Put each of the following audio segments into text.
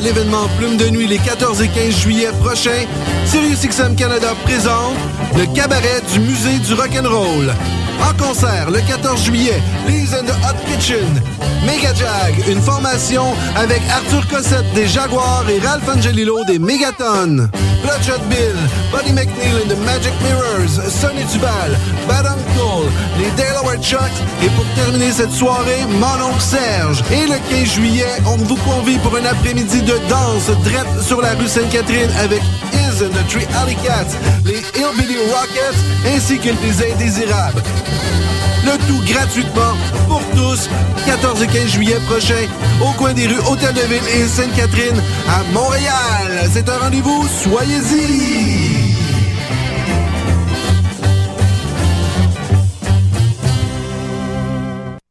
l'événement Plume de Nuit les 14 et 15 juillet prochains, SiriusXM Canada présente le cabaret du Musée du Rock'n'Roll. En concert le 14 juillet, Lee's and the Hot Kitchen, Mega Jag, une formation avec Arthur Cossette des Jaguars et Ralph Angelillo des Megaton. Bloodshot Bill, Buddy McNeil and the Magic Mirrors, Sonny Duval, Bad Uncle, les Delaware Chucks et pour terminer cette soirée, Mon oncle Serge. Et le 15 juillet, on vous convie pour un après-midi de danse drette sur la rue Sainte-Catherine avec And the Alley Cats, les Hillbilly Rockets ainsi que les Indésirables. Le tout gratuitement pour tous, 14 et 15 juillet prochain, au coin des rues Hôtel-de-Ville et Sainte-Catherine à Montréal. C'est un rendez-vous, soyez-y!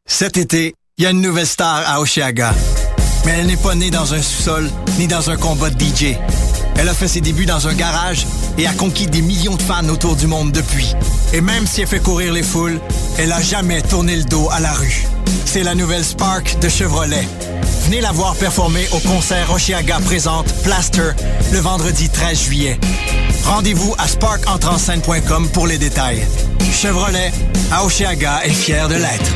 Cet été, il y a une nouvelle star à Oshiaga. Mais elle n'est pas née dans un sous-sol ni dans un combat de DJ. Elle a fait ses débuts dans un garage et a conquis des millions de fans autour du monde depuis. Et même si elle fait courir les foules, elle a jamais tourné le dos à la rue. C'est la nouvelle Spark de Chevrolet. Venez la voir performer au concert Oshiaga présente Plaster le vendredi 13 juillet. Rendez-vous à sparkentrenscène.com pour les détails. Chevrolet, à Oshiaga est fier de l'être.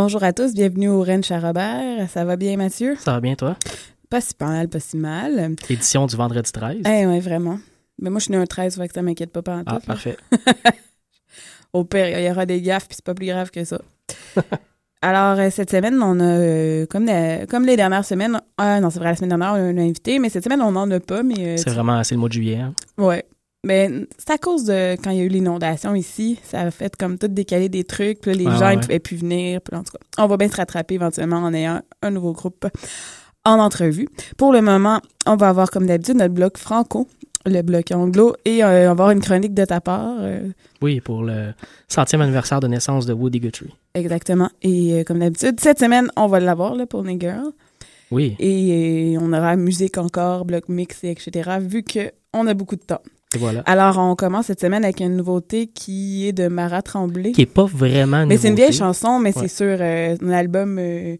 Bonjour à tous, bienvenue au Rennes Charrobert. Ça va bien, Mathieu? Ça va bien, toi? Pas si mal, pas si mal. Édition du vendredi 13. Eh oui, vraiment. Mais moi, je suis né un 13, fait que ça m'inquiète pas pas Ah, parfait. Au pire, il y aura des gaffes, puis c'est pas plus grave que ça. Alors, euh, cette semaine, on a, euh, comme, la- comme les dernières semaines, ah non, c'est vrai, la semaine dernière, on a un invité, mais cette semaine, on n'en a pas, mais... C'est vraiment, c'est le mois de juillet. hein? Ouais. Mais c'est à cause de quand il y a eu l'inondation ici, ça a fait comme tout décaler des trucs, puis là, les gens ouais. pouvaient plus venir, puis en tout cas, on va bien se rattraper éventuellement en ayant un nouveau groupe en entrevue. Pour le moment, on va avoir comme d'habitude notre bloc franco, le bloc anglo, et euh, on va avoir une chronique de ta part, euh, Oui, pour le centième anniversaire de naissance de Woody Guthrie. exactement. Et euh, comme d'habitude, cette semaine, on va l'avoir là, pour les girls. Oui, Et euh, on aura musique encore, bloc mix, et etc., vu que on a beaucoup de temps. Voilà. Alors, on commence cette semaine avec une nouveauté qui est de Mara Tremblay. Qui est pas vraiment Mais c'est une vieille chanson, mais Ouais. c'est sur euh, un album. euh,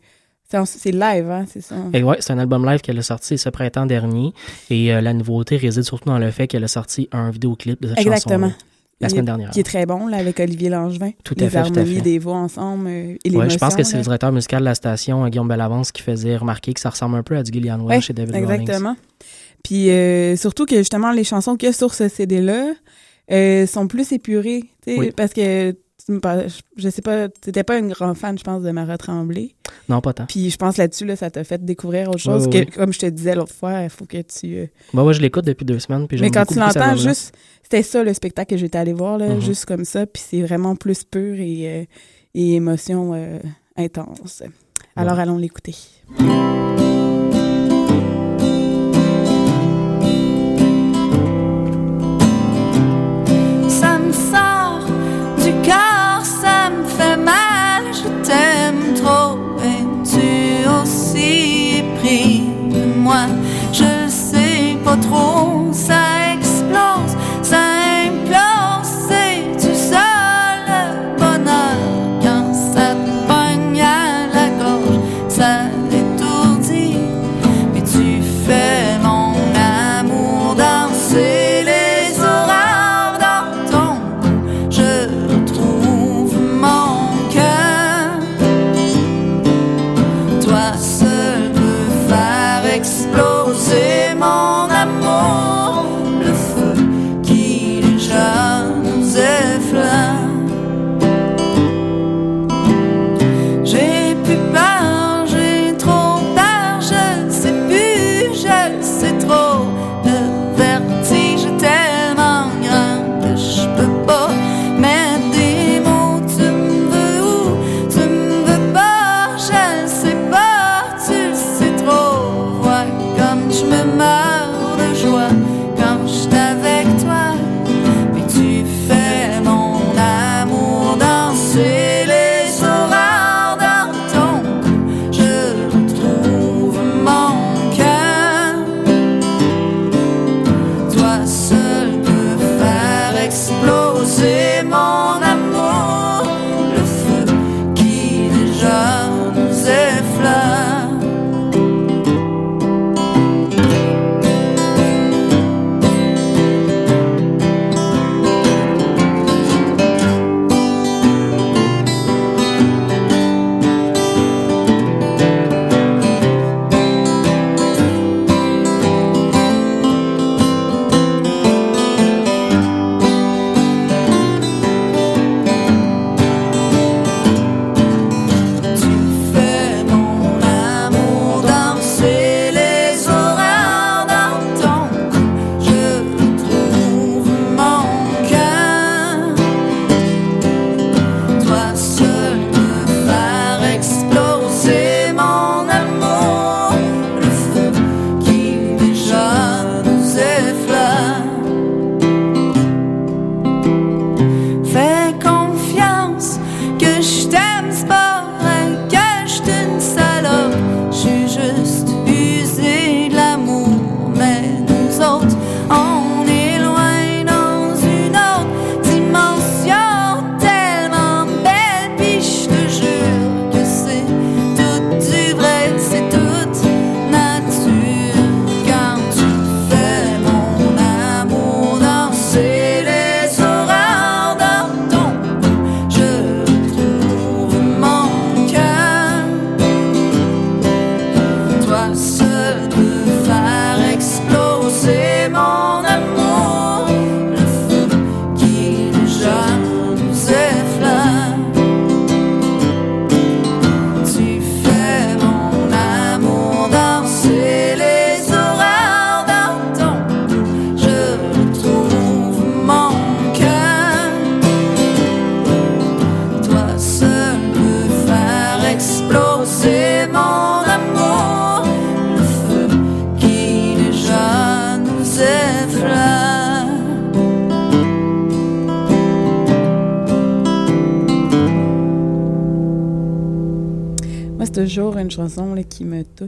c'est live, hein, c'est ça? Et ouais, c'est un album live qu'elle a sorti ce printemps dernier. Et euh, la nouveauté réside surtout dans le fait qu'elle a sorti un vidéoclip de cette Exactement. chanson la semaine dernière. Qui est très bon, là, avec Olivier Langevin. Tout à les fait, tout à harmonies fait. des voix ensemble euh, et Ouais, je pense que c'est le directeur musical de la station, euh, Guillaume Bellavance, qui faisait remarquer que ça ressemble un peu à du Gillian Ouais, Welch et David Rawlings. Puis euh, surtout que justement, les chansons qu'il y a sur ce CD-là euh, sont plus épurées. tu sais, Oui. Parce que, je- sais pas, t'étais pas une grande fan, je pense, de Mara Tremblay. Non, pas tant. Puis je pense là-dessus, là, ça t'a fait découvrir autre chose que, comme je te disais l'autre fois, il faut que tu. euh, Bah ouais, je l'écoute depuis deux semaines. Puis Mais quand beaucoup, tu l'entends, juste. C'était ça le spectacle que j'étais allé voir, là, Mhm. juste comme ça. Puis c'est vraiment plus pur et, euh, et émotion euh, intense. Alors allons l'écouter. you got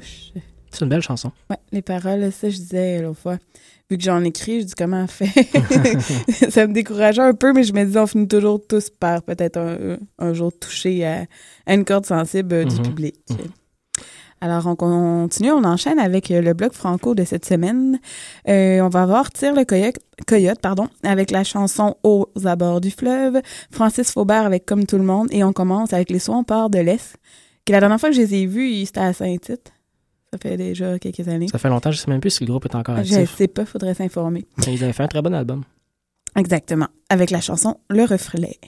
touche. C'est une belle chanson. Ouais, les paroles, ça, je disais l'autre fois. Vu que j'en écris, je dis comment on fait. ça me décourageait un peu, mais je me disais, on finit toujours tous par peut-être un, un jour toucher à, à une corde sensible euh, du Mhm. public. Alors, on continue, on enchaîne avec euh, le bloc franco de cette semaine. Euh, on va voir Tire le coyote, coyote pardon, avec la chanson Aux abords du fleuve, Francis Faubert avec Comme tout le monde, et on commence avec Les Swampars de l'Est, qui la dernière fois que je les ai vus, c'était à Saint-Tite. Ça fait déjà quelques années. Ça fait longtemps, je sais même plus si le groupe est encore Je actif. sais pas, faudrait s'informer. Mais Ils avaient fait un très bon album. Exactement. Avec la chanson Le reflet.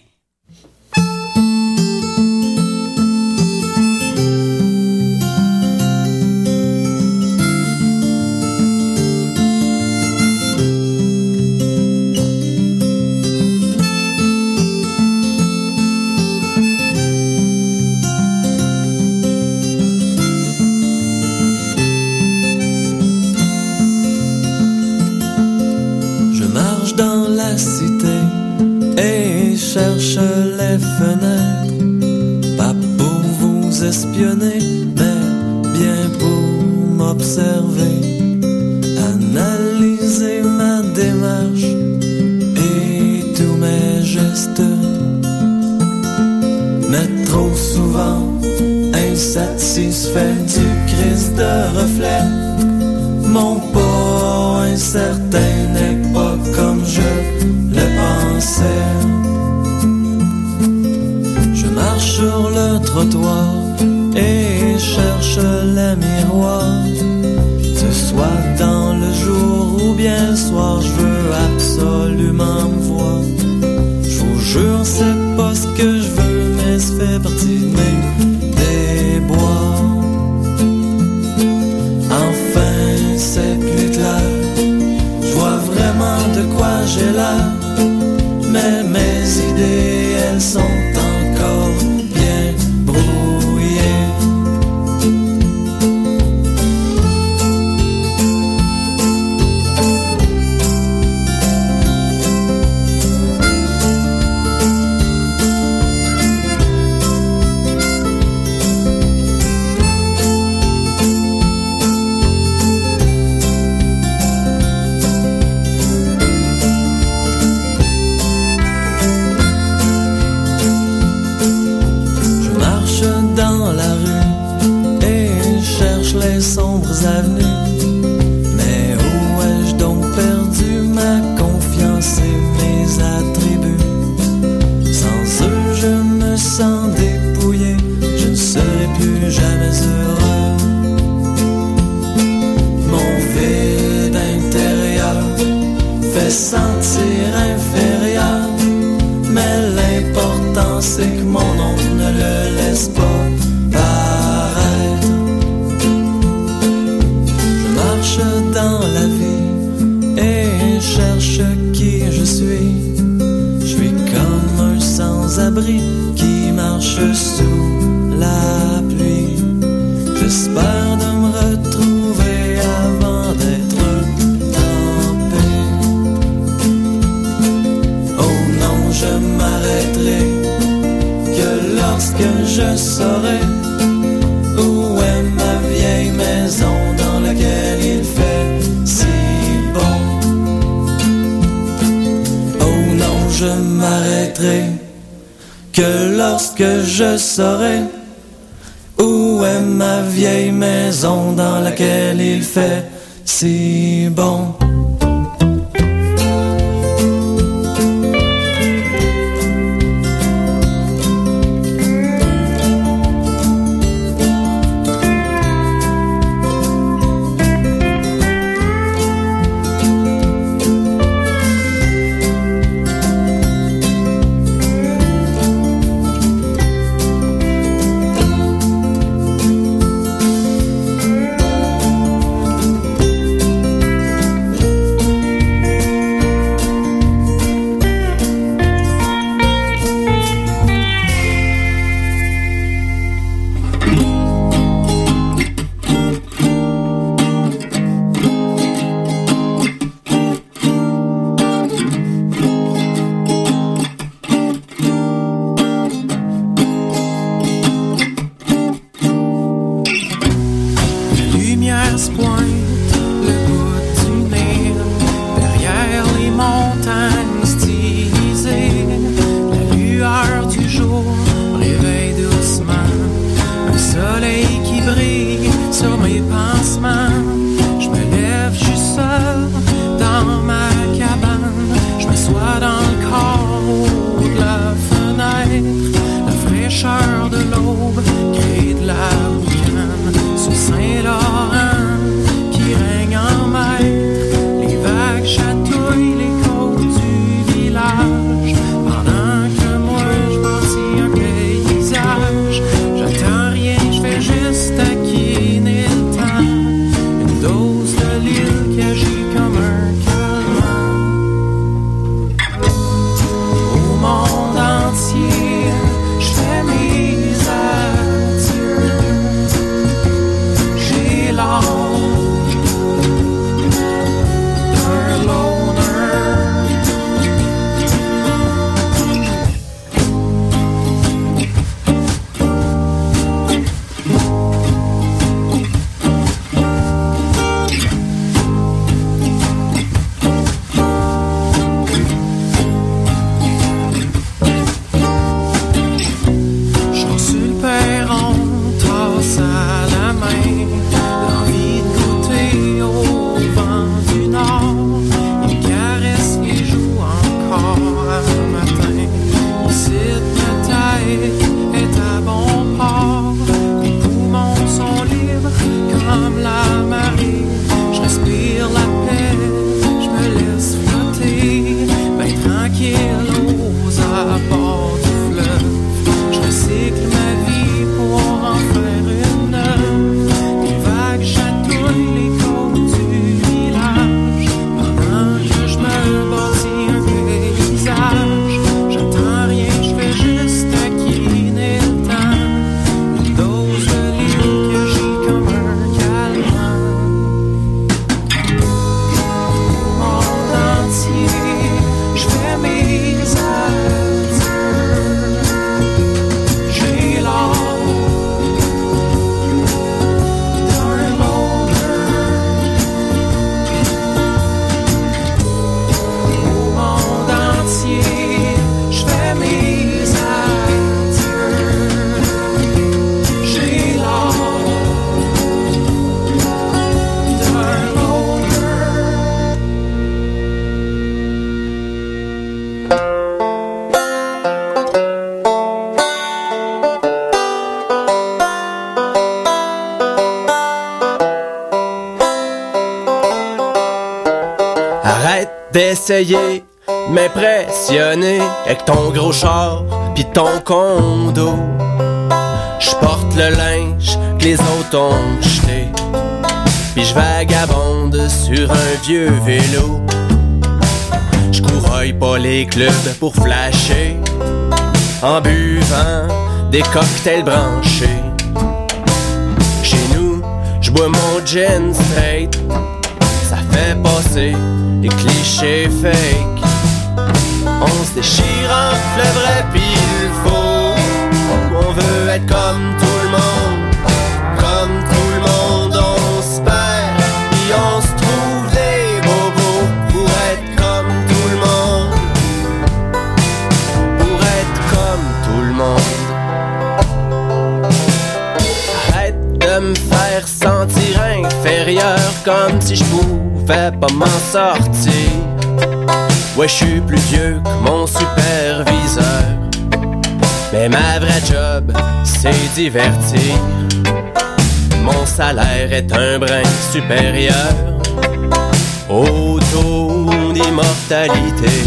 Cherche les fenêtres. Pas pour vous espionner, mais bien pour m'observer. Analyser ma démarche et tous mes gestes. Mais trop souvent, insatisfait du crise de reflet. Mon pas incertain n'est pas comme je le pensais. Trottoir et cherche les miroirs. Ce soit dans le jour ou bien essayer de m'impressionner avec ton gros char pis ton condo. Je porte le linge que les autres ont jeté. Puis je vagabonde sur un vieux vélo. Je pas les clubs pour flasher. En buvant des cocktails branchés. Chez nous, je bois mon gin straight. Fait passer les clichés fake. On se déchire entre le vrai pis le faux. On veut être comme tout le monde, comme tout le monde. On se perd, puis on se trouve des bobos pour être comme tout le monde. Pour être comme tout le monde. Arrête de me faire sentir inférieur comme si je pouvais pas m'en sortir. Ouais, je suis plus vieux que mon superviseur. Mais ma vraie job, c'est divertir. Mon salaire est un brin supérieur au taux d'immortalité.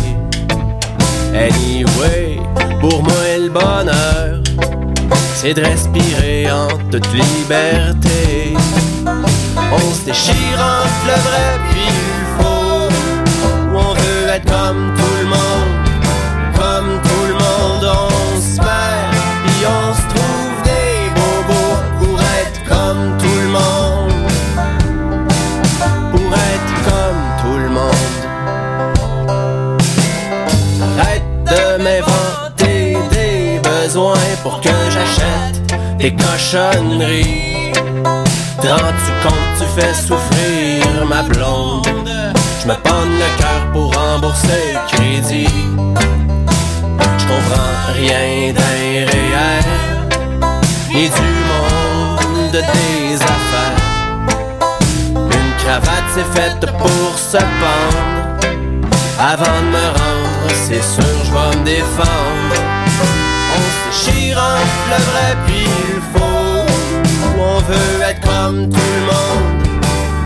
Anyway, pour moi le bonheur, c'est de respirer en toute liberté. On se déchire entre le vrai puis le faux. Où on veut être comme tout le monde, comme tout le monde. On se perd, puis on se trouve des bobos pour être comme tout le monde. Pour être comme tout le monde. Arrête de m'inventer des besoins pour que j'achète des cochonneries. Te rends-tu compte, tu fais souffrir ma blonde? Je me le cœur pour rembourser le crédit. Je comprends rien d'un réel, ni du monde des affaires. Une cravate c'est faite pour se pendre. Avant de me rendre, c'est sûr je vais me défendre. On se déchire le vrai puis le faux. On veut être comme tout le monde,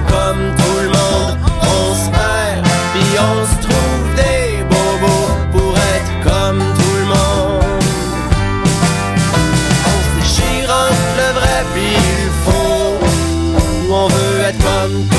comme tout le monde. On se perd, puis on se trouve des bobos pour être comme tout le monde. On se déchire le vrai puis le faux. On veut être comme tout le monde,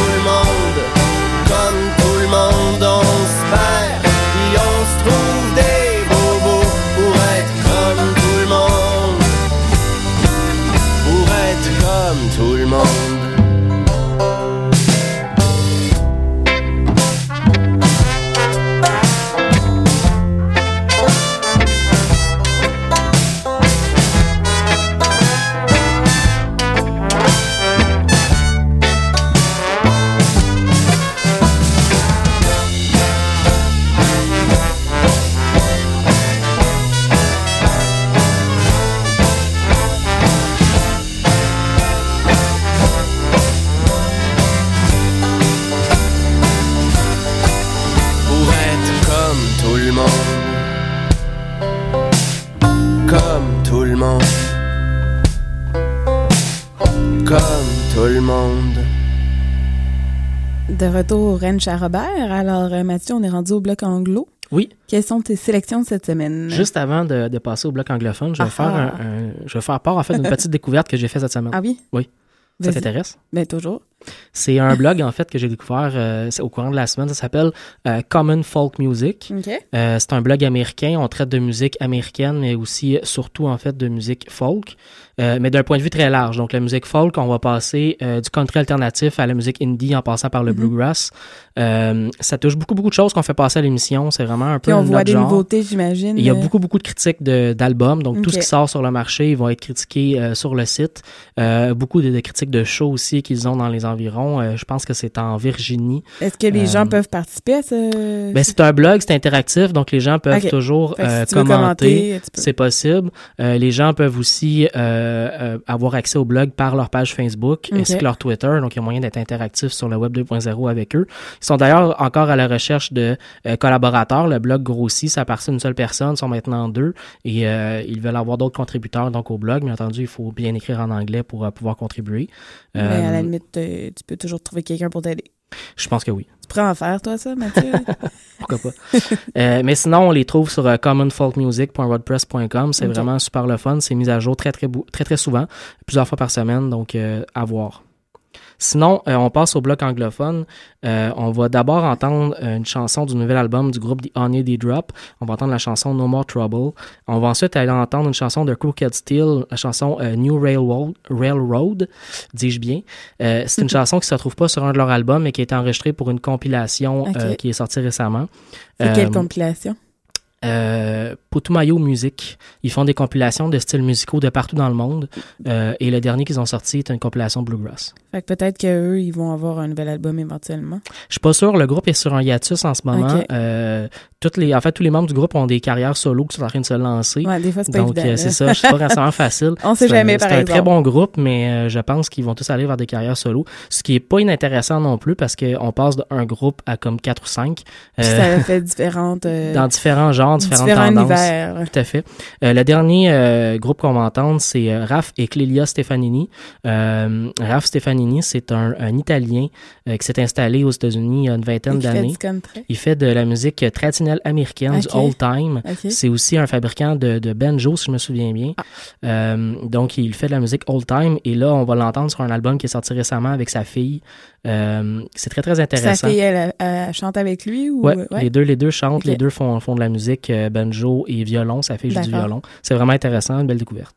retour au Ranch à Robert. Alors, euh, Mathieu, on est rendu au bloc anglo. Oui. Quelles sont tes sélections de cette semaine? Juste avant de, de passer au bloc anglophone, je vais, Ah faire un, ah. un- je vais faire part en fait d'une petite découverte que j'ai faite cette semaine. Ah oui? Oui. Ça t'intéresse? Ben, toujours. C'est un blog en fait que j'ai découvert euh, au courant de la semaine. Ça s'appelle euh, Common Folk Music. Euh, c'est un blog américain. On traite de musique américaine, mais aussi surtout en fait de musique folk, euh, mais d'un point de vue très large. Donc la musique folk, on va passer euh, du country alternatif à la musique indie en passant par le Mhm. bluegrass. Euh, ça touche beaucoup beaucoup de choses qu'on fait passer à l'émission. C'est vraiment un peu Puis on notre voit des genre. nouveautés, j'imagine. Il y a beaucoup, beaucoup de critiques d'albums. Donc, tout ce qui sort sur le marché, ils vont être critiqués sur le site. Beaucoup de, de critiques de shows aussi qu'ils ont dans les environs. Je pense que c'est en Virginie. Est-ce que les gens peuvent participer à ce... Ben, c'est un blog, c'est interactif, donc les gens peuvent toujours si commenter. C'est possible. Les gens peuvent aussi euh, euh, avoir accès au blog par leur page Facebook Ok. ainsi que leur Twitter. Donc, il y a moyen d'être interactif sur le Web 2.0 avec eux. Ils sont d'ailleurs encore à la recherche de euh, collaborateurs. Le blog grossit, ça partit d'une seule personne, ils sont maintenant deux et euh, ils veulent avoir d'autres contributeurs donc au blog. Bien entendu, il faut bien écrire en anglais pour euh, pouvoir contribuer. Mais à la Euh, limite, euh, tu peux toujours trouver quelqu'un pour t'aider. Je pense que oui. Tu pourrais en faire, toi, ça, Mathieu? Pourquoi pas? Euh, mais sinon, on les trouve sur euh, commonfolkmusic.wordpress.com. C'est vraiment super le fun. C'est mis à jour très, très, très, très souvent, plusieurs fois par semaine, donc euh, à voir. Sinon, euh, on passe au bloc anglophone. Euh, on va d'abord entendre une chanson du nouvel album du groupe The Honey Drop. On va entendre la chanson No More Trouble. On va ensuite aller entendre une chanson de Crooked Steel, la chanson euh, New Railroad, Railroad dis-je bien. Euh, c'est une chanson qui se retrouve pas sur un de leurs albums, mais qui a été enregistrée pour une compilation euh, qui est sortie récemment. C'est quelle compilation? Euh, Putumayo Music. Ils font des compilations de styles musicaux de partout dans le monde. Euh, et le dernier qu'ils ont sorti est une compilation Bluegrass. Fait que peut-être qu'eux, ils vont avoir un nouvel album éventuellement. Je suis pas sûr, le groupe est sur un hiatus en ce moment. Euh, toutes les, en fait, tous les membres du groupe ont des carrières solo qui sont en train de se lancer. Ouais, des fois, c'est pas Donc, euh, c'est ça, c'est pas nécessairement facile. On sait C'est un- jamais, par C'est un très bon groupe, mais euh, je pense qu'ils vont tous aller vers des carrières solo. Ce qui est pas inintéressant non plus parce qu'on passe d'un groupe à comme quatre ou cinq. Puis Euh, ça fait différentes. euh, dans différents genres, différentes différents tendances. univers. Tout à fait. Le dernier groupe qu'on va entendre, c'est Raph et Clélia Stefanini. Raph Stefanini, c'est un, un Italien qui s'est installé aux États-Unis il y a une vingtaine d'années. Il fait de la musique traditionnelle américaine, Ok. du old time. C'est aussi un fabricant de, de banjo, si je me souviens bien. Ah. Euh, donc, il fait de la musique old time. Et là, on va l'entendre sur un album qui est sorti récemment avec sa fille. Euh, c'est très, très Sa intéressant. fille, elle, elle, elle chante avec lui ou. Ouais, ouais? les deux, les deux chantent, les deux font, font de la musique euh, banjo et violon. Sa fille joue du violon. C'est vraiment intéressant, une belle découverte.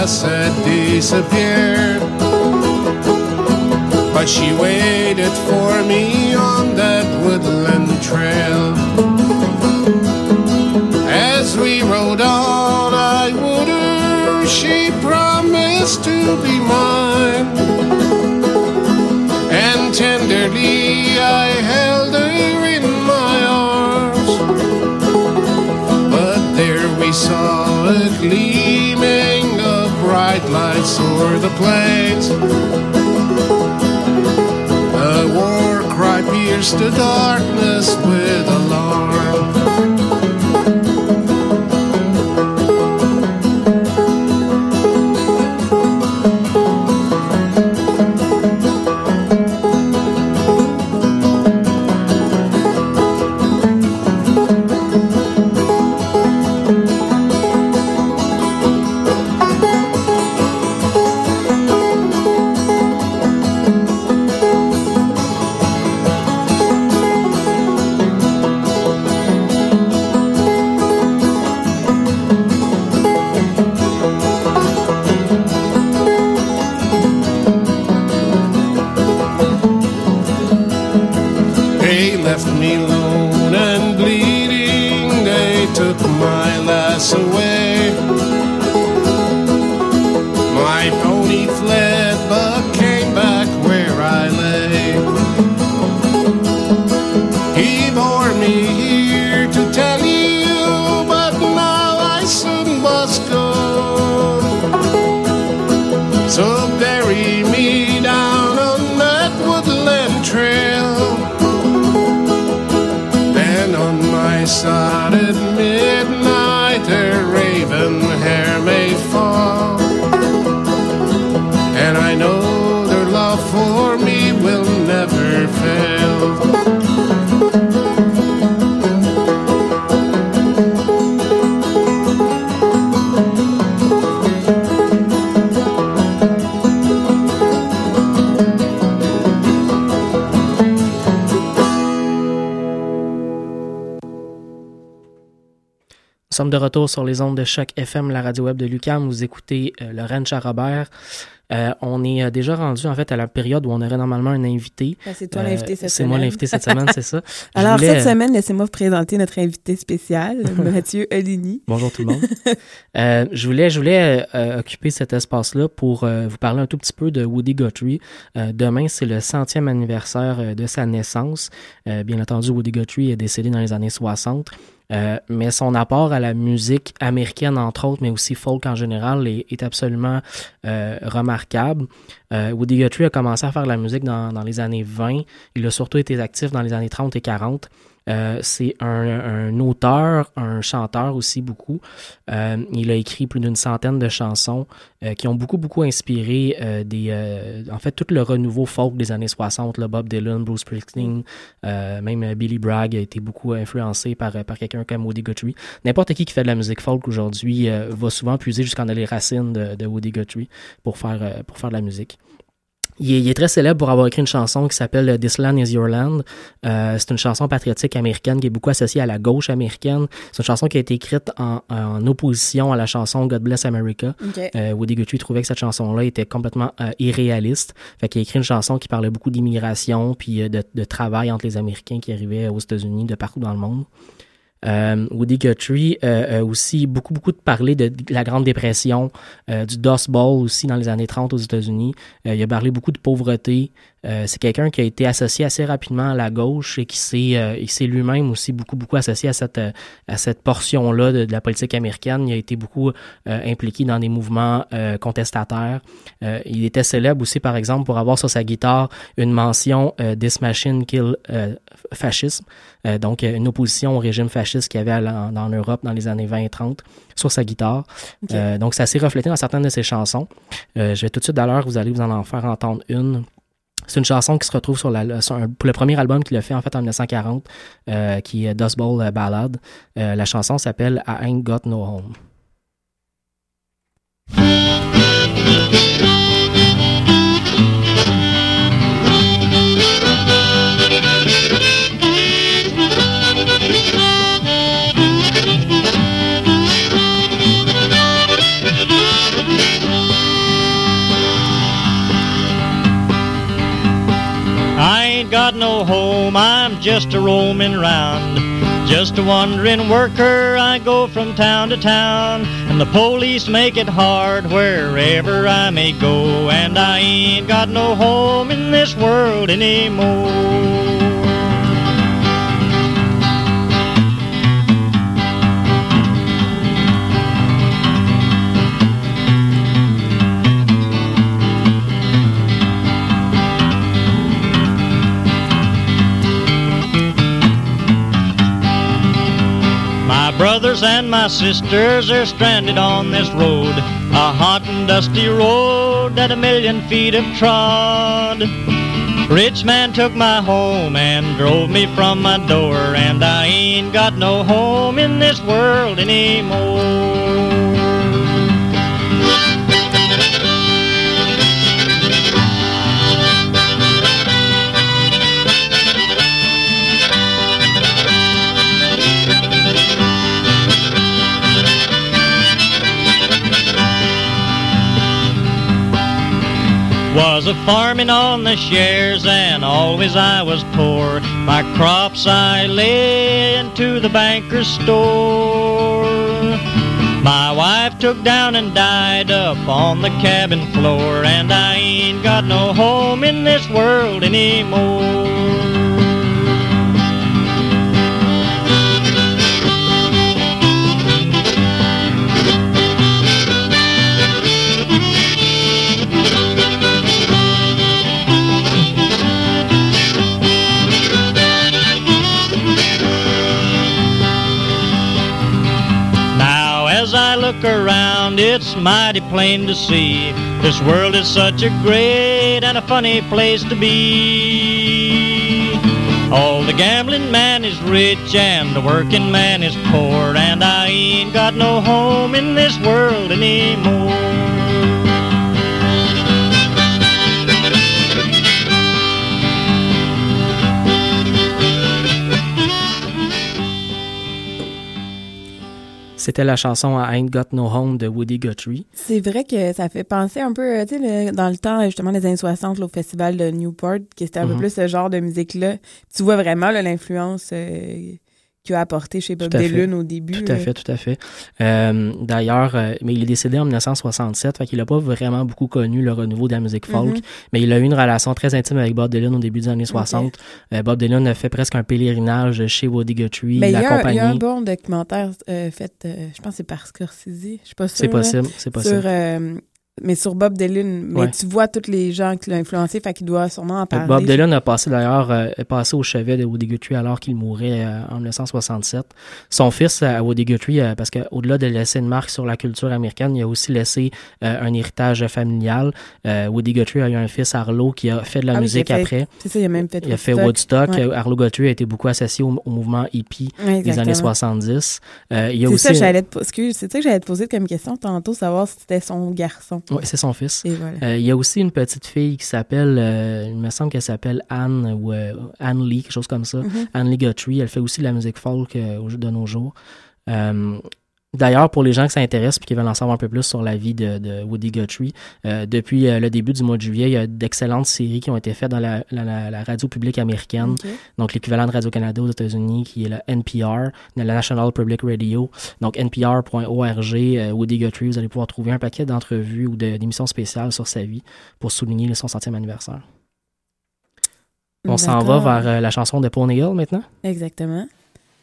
glass had disappeared. But she waited for me on that woodland trail. As we rode on, I would her, she promised to be mine. And tenderly I held her in my arms. But there we saw a gleam bright lights o'er the plains. A war cry pierced the darkness with alarm. On my side at midnight, sommes de retour sur les ondes de choc FM, la radio web de Lucam. Vous écoutez euh, Lorraine Charrobert. Euh, on est euh, déjà rendu en fait à la période où on aurait normalement un invité. Ben, c'est toi l'invité cette C'est moi semaine. l'invité cette semaine, c'est ça. Alors, voulais, cette euh, semaine, laissez-moi vous présenter notre invité spécial, Mathieu Oligny. Bonjour tout le monde. Euh, je voulais, je voulais euh, occuper cet espace-là pour euh, vous parler un tout petit peu de Woody Guthrie. Euh, demain, c'est le centième anniversaire euh, de sa naissance. Euh, bien entendu, Woody Guthrie est décédé dans les années 60. Euh, mais son apport à la musique américaine, entre autres, mais aussi folk en général, est, est absolument euh, remarquable. Euh, Woody Guthrie a commencé à faire de la musique dans, dans les années 20. Il a surtout été actif dans les années 30 et 40. Euh, c'est un, auteur, un chanteur aussi beaucoup. Euh, il a écrit plus d'une centaine de chansons euh, qui ont beaucoup, beaucoup inspiré des, en fait, tout le renouveau folk des années 60. Là, Bob Dylan, Bruce Springsteen, même Billy Bragg a été beaucoup influencé par, par quelqu'un comme Woody Guthrie. N'importe qui qui fait de la musique folk aujourd'hui va souvent puiser jusqu'en les racines de, de Woody Guthrie pour faire, pour faire de la musique. Il est, il est très célèbre pour avoir écrit une chanson qui s'appelle This Land is Your Land. Euh, c'est une chanson patriotique américaine qui est beaucoup associée à la gauche américaine. C'est une chanson qui a été écrite en, en opposition à la chanson God Bless America. Ok. Euh, Woody Guthrie trouvait que cette chanson-là était complètement euh, irréaliste. Fait qu'il a écrit une chanson qui parlait beaucoup d'immigration puis euh, de, de travail entre les Américains qui arrivaient aux États-Unis de partout dans le monde. Euh, Woody Guthrie euh, a aussi beaucoup, beaucoup de parlé de, de la Grande Dépression, euh, du Dust Bowl aussi dans les années 30 aux États-Unis. Euh, il a parlé beaucoup de pauvreté. Euh, c'est quelqu'un qui a été associé assez rapidement à la gauche et qui s'est euh, lui-même aussi beaucoup, beaucoup associé à cette, euh, à cette portion-là de, de la politique américaine. Il a été beaucoup euh, impliqué dans des mouvements euh, contestataires. Euh, il était célèbre aussi, par exemple, pour avoir sur sa guitare une mention euh, This Machine Kill euh, Fascism. Euh, donc, une opposition au régime fasciste qu'il y avait à la- dans les années 20 et 30 sur sa guitare. Ok. Euh, donc, ça s'est reflété dans certaines de ses chansons. Euh, je vais tout de suite d'ailleurs, vous allez vous en, en faire entendre une. C'est une chanson qui se retrouve sur, pour le premier album qu'il a fait en fait en 1940, euh, qui est Dust Bowl euh, Ballad. Euh, la chanson s'appelle I Ain't Got No Home. Home, I'm just a roaming round. Just a wandering worker, I go from town to town. And the police make it hard wherever I may go. And I ain't got no home in this world anymore. Brothers and my sisters are stranded on this road, a hot and dusty road that a million feet have trod. Rich man took my home and drove me from my door, and I ain't got no home in this world anymore. Was a farming on the shares and always I was poor. My crops I lay into the banker's store. My wife took down and died up on the cabin floor, and I ain't got no home in this world anymore. It's mighty plain to see this world is such a great and a funny place to be. All the gambling man is rich and the working man is poor, and I ain't got no home in this world anymore. C'était la chanson I Ain't Got No Home de Woody Guthrie. C'est vrai que ça fait penser un peu, euh, tu sais, dans le temps, justement, des années 60, là, au festival de Newport, que c'était un peu Mhm. plus ce genre de musique-là. Tu vois vraiment l'influence euh, qu'il a apporté chez Bob. Dylan au début. Tout à fait, tout à fait. Euh, D'ailleurs, euh, mais il est décédé en 1967, fait qu'il n'a pas vraiment beaucoup connu le renouveau de la musique folk, Mhm. mais il a eu une relation très intime avec Bob Dylan au début des années 60. Euh, Bob Dylan a fait presque un pèlerinage chez Woody Guthrie, Mais il y, a un- il y a un l'accompagné. bon documentaire fait, je pense que c'est par Scorsese, je suis pas sûre. C'est possible, c'est possible. Sur, mais sur Bob Dylan. Mais Ouais. tu vois tous les gens qui l'ont influencé, fait qu'il doit sûrement en parler. Bob Dylan a passé d'ailleurs euh, est passé au chevet de Woody Guthrie alors qu'il mourait euh, en 1967. Son fils euh, Woody Guthrie, euh, parce qu'au-delà de laisser une marque sur la culture américaine, il a aussi laissé euh, un héritage familial. Euh, Woody Guthrie a eu un fils Arlo qui a fait de la Ah musique fait- après. C'est ça, il a même fait Il a fait Woodstock. Ouais. Arlo Guthrie a été beaucoup associé au, au mouvement hippie Ouais, des années exactement. 70. Euh, il y a C'est aussi ça, j'allais te, po- excuse, c'est ça que j'allais te poser comme question tantôt, savoir si c'était son garçon. Oui, c'est son fils. Voilà. Euh, il y a aussi une petite fille qui s'appelle, euh, il me semble qu'elle s'appelle Anne ou euh, Anne Lee, quelque chose comme ça. Mhm. Anne Lee Guthrie, elle fait aussi de la musique folk euh, de nos jours. D'ailleurs, pour les gens qui s'intéressent et qui veulent en savoir un peu plus sur la vie de, de Woody Guthrie, euh, depuis euh, le début du mois de juillet, il y a d'excellentes séries qui ont été faites dans la, la- la- la radio publique américaine, donc l'équivalent de Radio-Canada aux États-Unis, qui est le NPR, la National Public Radio. Donc npr.org, euh, Woody Guthrie, vous allez pouvoir trouver un paquet d'entrevues ou de- d'émissions spéciales sur sa vie pour souligner son centième anniversaire. On s'en va vers la chanson de Pony Hill maintenant? Exactement.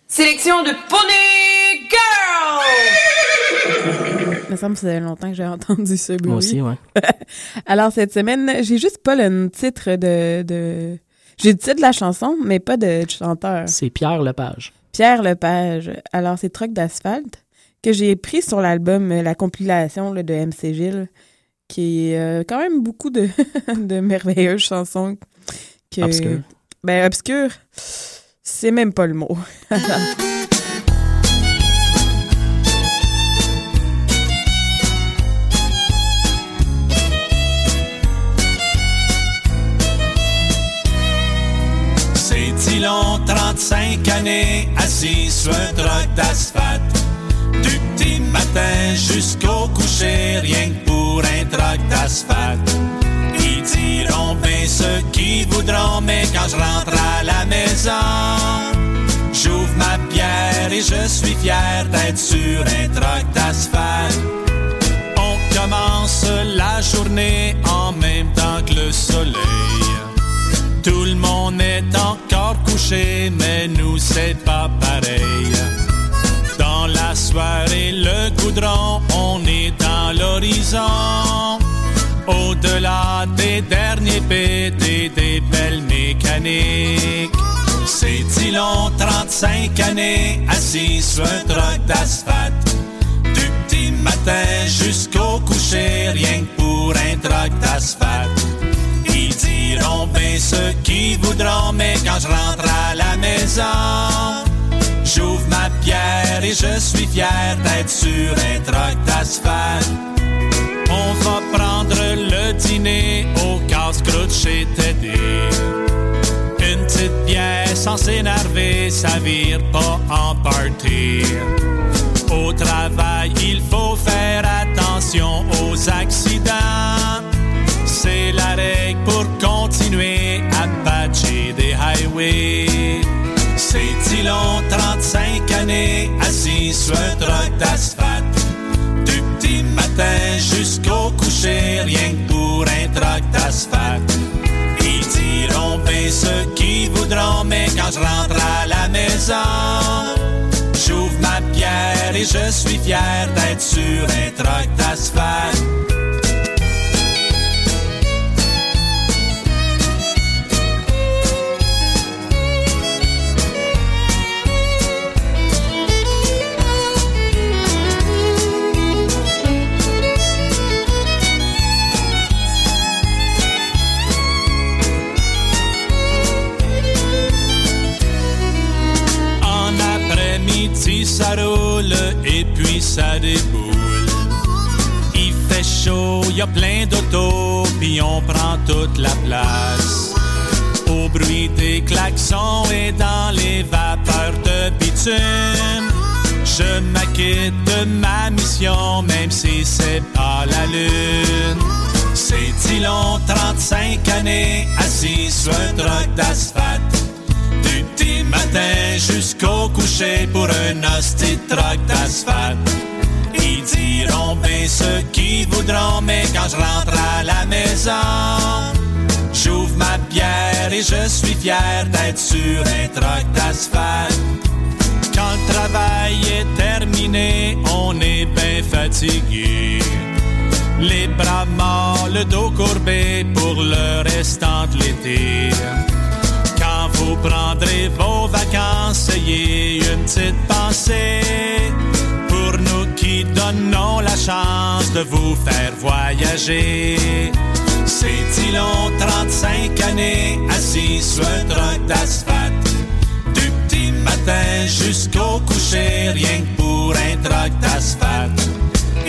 Sélection de Pony Girl! Il me semble que ça fait longtemps que j'ai entendu ce bruit. Moi aussi, ouais. Alors, cette semaine, j'ai juste pas le titre de... de... J'ai le titre de la chanson, mais pas de du chanteur. C'est Pierre Lepage. Pierre Lepage. Alors, c'est Troc d'asphalte que j'ai pris sur l'album, euh, la compilation là, de MC Gilles, qui est euh, quand même beaucoup de, de merveilleuses chansons. Que, Obscures. Ben, obscures, c'est même pas le mot. Alors, C'est dit long, 35 années, assis sur un troc d'asphalte. Du petit matin jusqu'au coucher, rien que pour un troc d'asphalte. Diront bien ce qu'ils voudront, mais quand je rentre à la maison, j'ouvre ma bière et je suis fier d'être sur un troc d'asphalte. On commence la journée en même temps que le soleil. Tout le monde est encore couché, mais nous c'est pas pareil. Dans la soirée, le goudron, on est dans l'horizon. Au-delà des derniers pétés, des belles mécaniques. C'est dit long, 35 années, assis sur un troc d'asphalte. Du petit matin jusqu'au coucher, rien que pour un troc d'asphalte. Ils diront bien ce qu'ils voudront, mais quand je rentre à la maison, j'ouvre ma bière et je suis fier d'être sur un troc d'asphalte. On va prendre le dîner au casse-croûte chez Teddy. Une petite bière sans s'énerver, ça vire pas en party. Au travail, il faut faire attention aux accidents. C'est la règle pour continuer à patcher des highways. C'est si long, 35 années, assis sur un truck d'asphalte. Jusqu'au coucher, rien que pour un truck d'asphalte. Ils diront bien ceux qui voudront, mais quand je rentre à la maison, j'ouvre ma bière et je suis fier d'être sur un truck d'asphalte. Ça déboule. Il fait chaud, y a plein d'autos, puis on prend toute la place. Au bruit des klaxons et dans les vapeurs de bitume, je m'acquitte de ma mission, même si c'est pas la lune. C'est long, 35 années, assis sur un truck d'asphalte. Du matin jusqu'au coucher pour un hostie truck d'asphalte. Ils diront bien ceux qui voudront, mais quand je rentre à la maison, j'ouvre ma bière et je suis fier d'être sur un truck d'asphalte. Quand le travail est terminé, on est bien fatigué. Les bras morts, le dos courbé pour le restant de l'été. Vous prendrez vos vacances, ayez une petite pensée pour nous qui donnons la chance de vous faire voyager. C'est si long, 35 années, assis sur un truck d'asphalte. Du petit matin jusqu'au coucher, rien que pour un truck d'asphalte.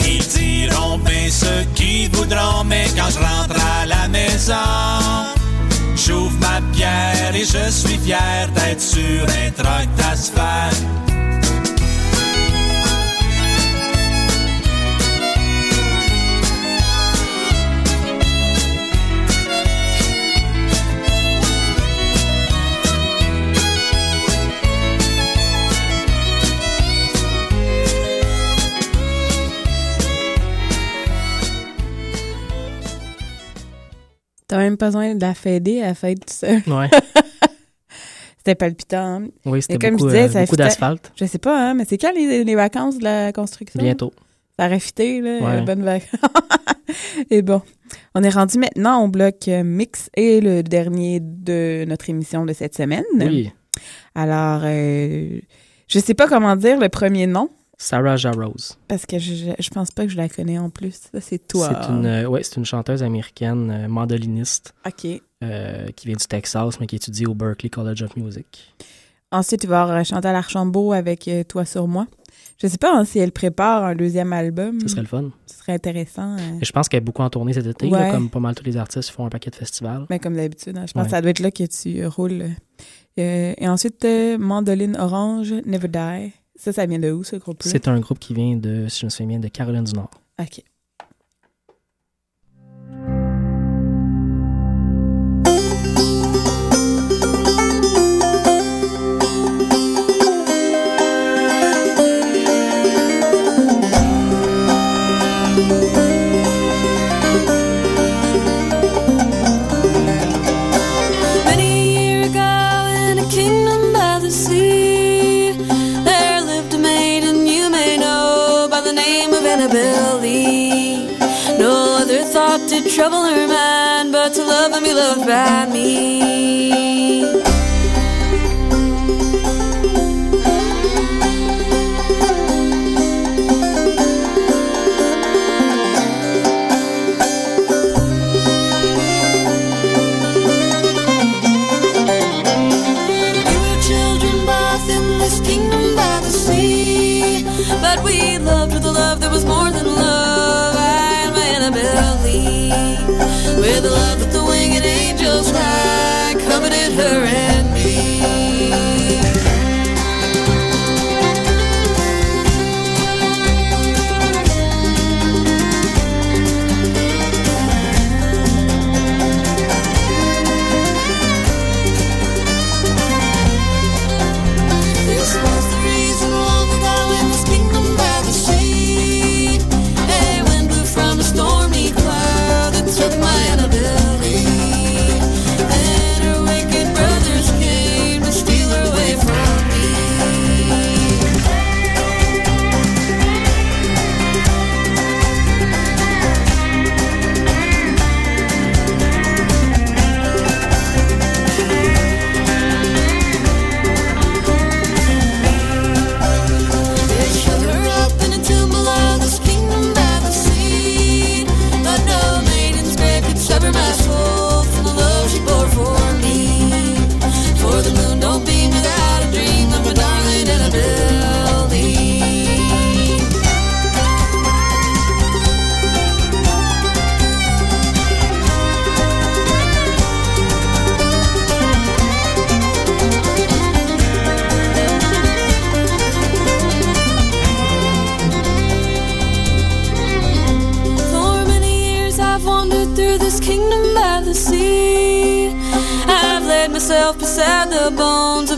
Ils diront bien ceux qui voudront, mais quand je rentre à la maison, bière et je suis fier d'être sur un truck d'asphalte. T'as même pas besoin de la fêter, à fête tout seul. Ouais. c'était palpitant. hein. Oui, c'était beaucoup, je disais, euh, beaucoup d'asphalte. Je sais pas, hein, mais c'est quand les, les vacances de la construction? Bientôt. Ça aurait fité, là. Ouais. euh, Bonnes vacances. et bon, on est rendu maintenant au bloc euh, mix et le dernier de notre émission de cette semaine. Oui. Alors, euh, je sais pas comment dire le premier nom. Sarah Jarose. Parce que je, je, pense pas que je la connais en plus. C'est toi. C'est une, euh, ouais, c'est une chanteuse américaine, euh, mandoliniste, OK. euh, qui vient du Texas, mais qui étudie au Berklee College of Music. Ensuite, il va y avoir Chantal Archambault avec Toi sur moi. Je sais pas hein, si elle prépare un deuxième album. Ce serait le fun. Ce serait intéressant. Et je pense qu'elle est beaucoup en tournée cet été, Ouais. là, comme pas mal tous les artistes font un paquet de festivals. Mais comme d'habitude, hein, je pense Ouais. que ça doit être là que tu roules. Et ensuite, Mandoline Orange, Never Die. Ça, ça vient de où, ce groupe-là? C'est un groupe qui vient de, si je me souviens bien, de Caroline du Nord. OK. Did trouble her mind but to love and be loved by me.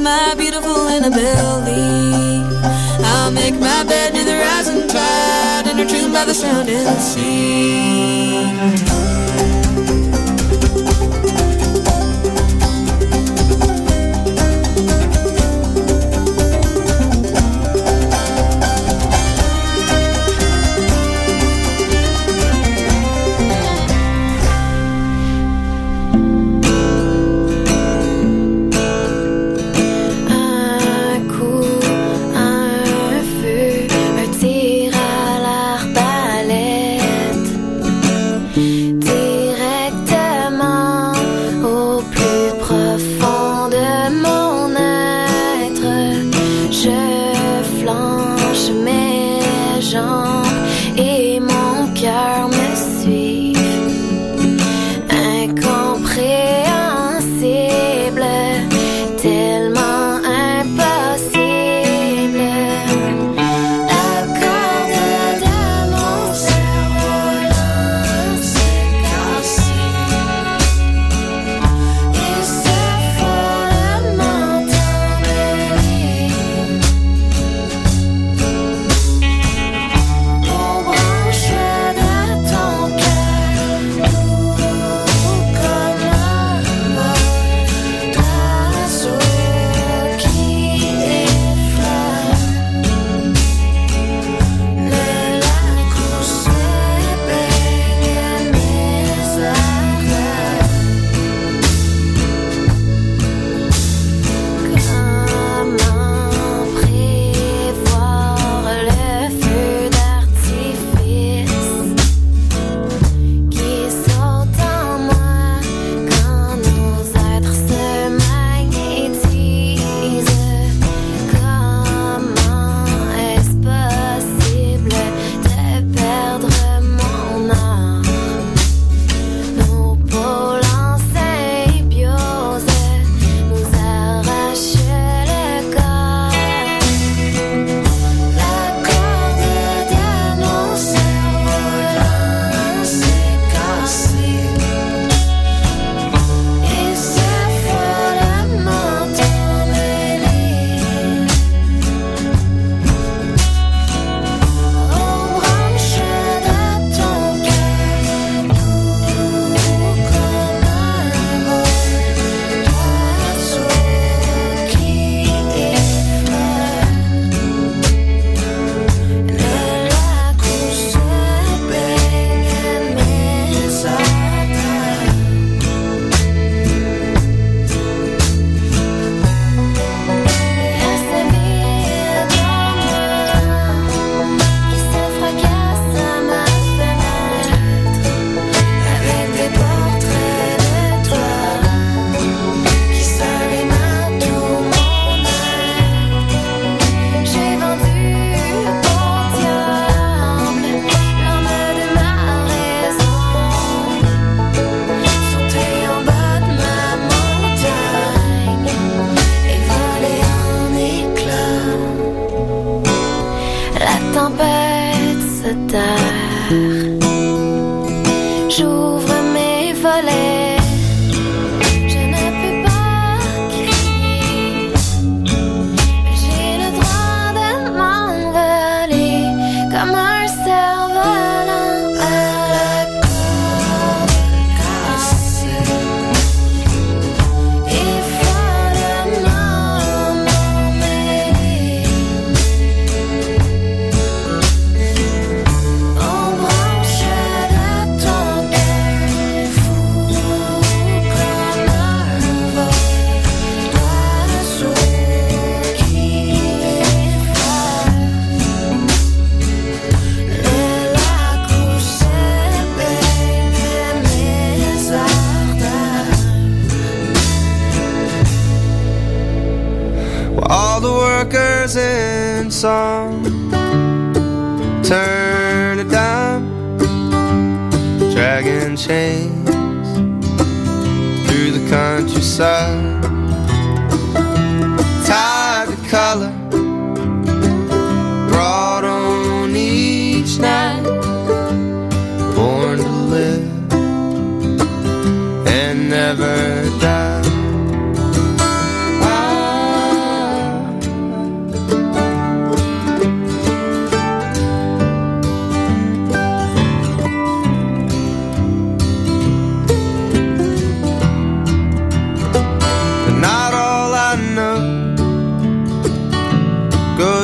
my beautiful in a belly. I'll make my bed near the rising tide, and her tomb by the sounding and sea.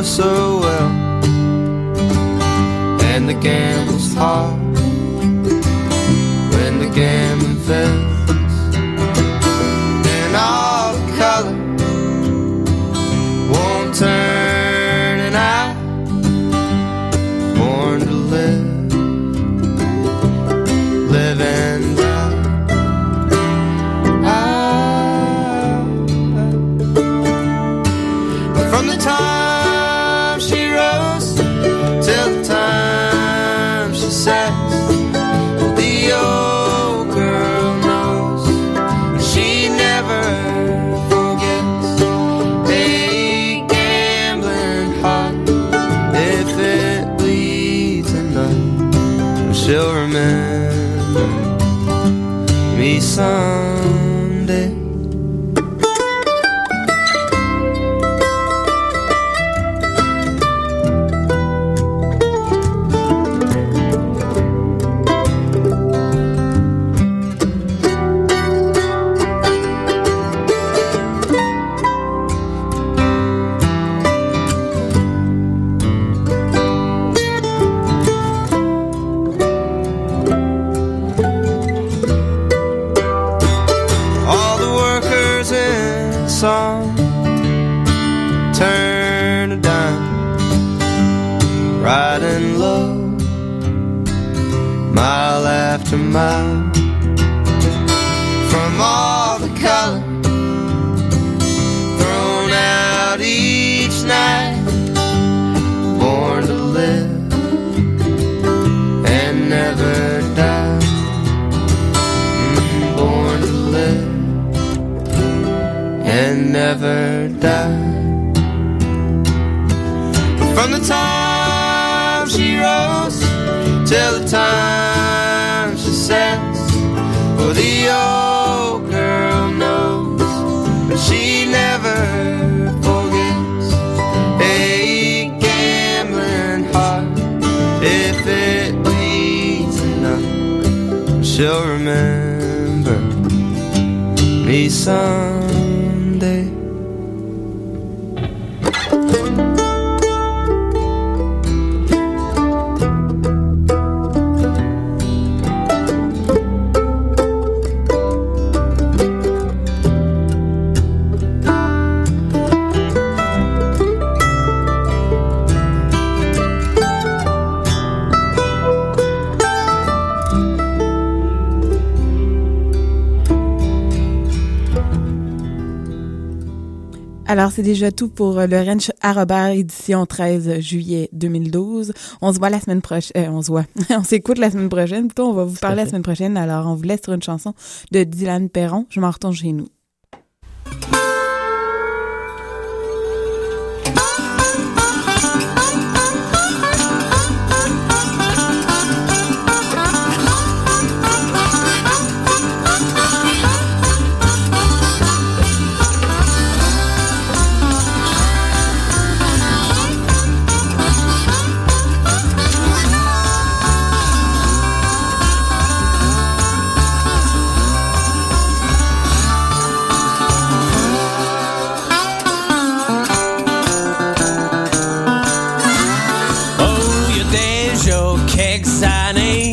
So well, and the gamble's hard and never die. From the time she rose till the time she sets, well, the old girl knows, but she never forgets a gambling heart. If it bleeds enough, she'll remember me someday. Alors, c'est déjà tout pour euh, le Ranch à Robert, édition 13 juillet 2012. On se voit la semaine prochaine. on se voit. on s'écoute la semaine prochaine. Plutôt, on va vous parler la semaine prochaine. Alors, on vous laisse sur une chanson de Dylan Perron. Je m'en retourne chez nous. Quelques années